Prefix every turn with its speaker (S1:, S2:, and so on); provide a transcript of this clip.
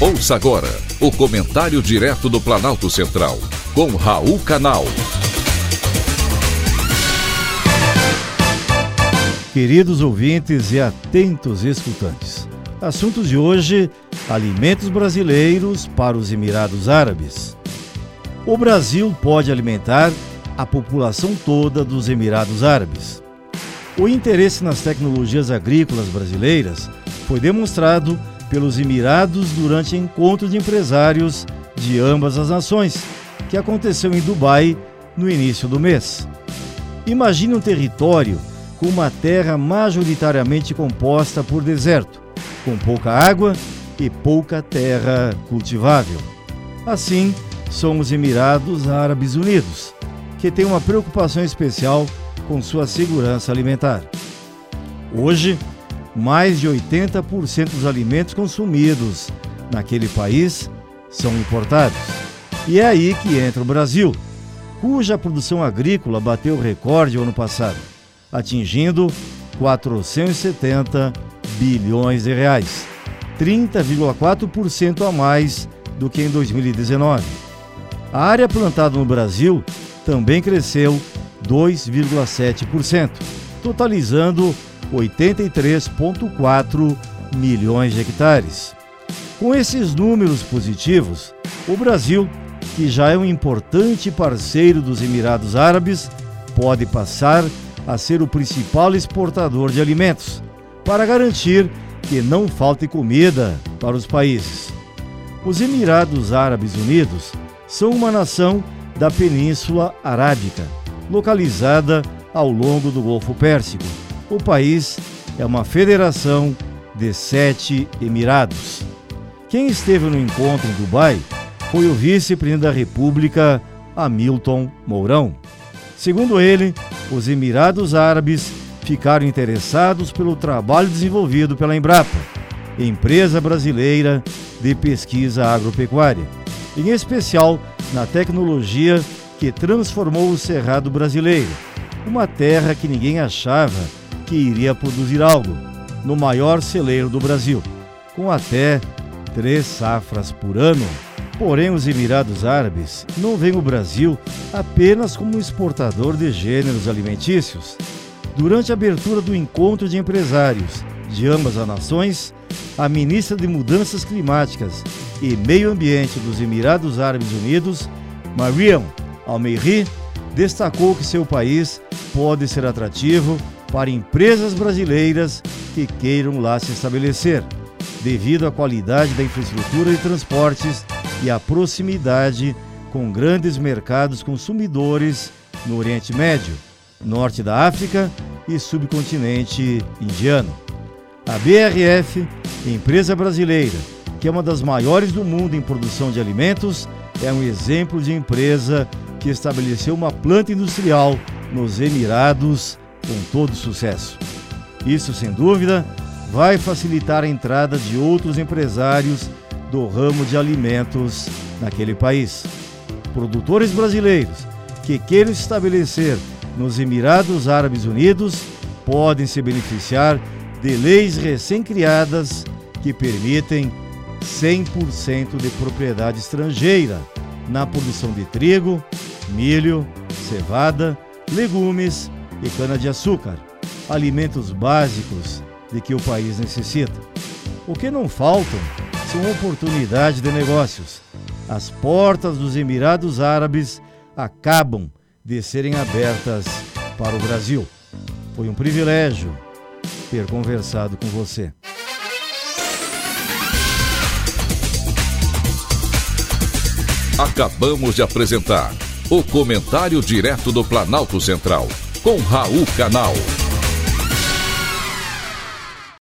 S1: Ouça agora o comentário direto do Planalto Central, com Raul Canal.
S2: Queridos ouvintes e atentos escutantes, assuntos de hoje: alimentos brasileiros para os Emirados Árabes. O Brasil pode alimentar a população toda dos Emirados Árabes. O interesse nas tecnologias agrícolas brasileiras foi demonstrado pelos Emirados durante encontro de empresários de ambas as nações, que aconteceu em Dubai no início do mês. Imagine um território com uma terra majoritariamente composta por deserto, com pouca água e pouca terra cultivável. Assim, são os Emirados Árabes Unidos, que têm uma preocupação especial com sua segurança alimentar. Hoje, mais de 80% dos alimentos consumidos naquele país são importados. E é aí que entra o Brasil, cuja produção agrícola bateu recorde ano passado, atingindo 470 bilhões de reais, 30,4% a mais do que em 2019. A área plantada no Brasil também cresceu 2,7%, totalizando 83,4 milhões de hectares. Com esses números positivos, o Brasil, que já é um importante parceiro dos Emirados Árabes, pode passar a ser o principal exportador de alimentos, para garantir que não falte comida para os países. Os Emirados Árabes Unidos são uma nação da Península Arábica, localizada ao longo do Golfo Pérsico o país é uma federação de sete Emirados. Quem esteve no encontro em Dubai foi o vice-presidente da República, Hamilton Mourão. Segundo ele, os Emirados Árabes ficaram interessados pelo trabalho desenvolvido pela Embrapa, empresa brasileira de pesquisa agropecuária, em especial na tecnologia que transformou o Cerrado brasileiro, uma terra que ninguém achava que iria produzir algo no maior celeiro do Brasil, com até três safras por ano. Porém, os Emirados Árabes não veem o Brasil apenas como exportador de gêneros alimentícios. Durante a abertura do encontro de empresários de ambas as nações, a ministra de Mudanças Climáticas e Meio Ambiente dos Emirados Árabes Unidos, Mariam Al-Meiri, destacou que seu país pode ser atrativo para empresas brasileiras que queiram lá se estabelecer, devido à qualidade da infraestrutura de transportes e à proximidade com grandes mercados consumidores no Oriente Médio, Norte da África e subcontinente indiano. A BRF, empresa brasileira, que é uma das maiores do mundo em produção de alimentos, é um exemplo de empresa que estabeleceu uma planta industrial nos Emirados com todo sucesso. Isso, sem dúvida, vai facilitar a entrada de outros empresários do ramo de alimentos naquele país. Produtores brasileiros que queiram estabelecer nos Emirados Árabes Unidos podem se beneficiar de leis recém-criadas que permitem 100% de propriedade estrangeira na produção de trigo, milho, cevada, legumes e cana-de-açúcar, alimentos básicos de que o país necessita. O que não faltam são oportunidades de negócios. As portas dos Emirados Árabes acabam de serem abertas para o Brasil. Foi um privilégio ter conversado com você.
S1: Acabamos de apresentar o Comentário Direto do Planalto Central com Raul Canal.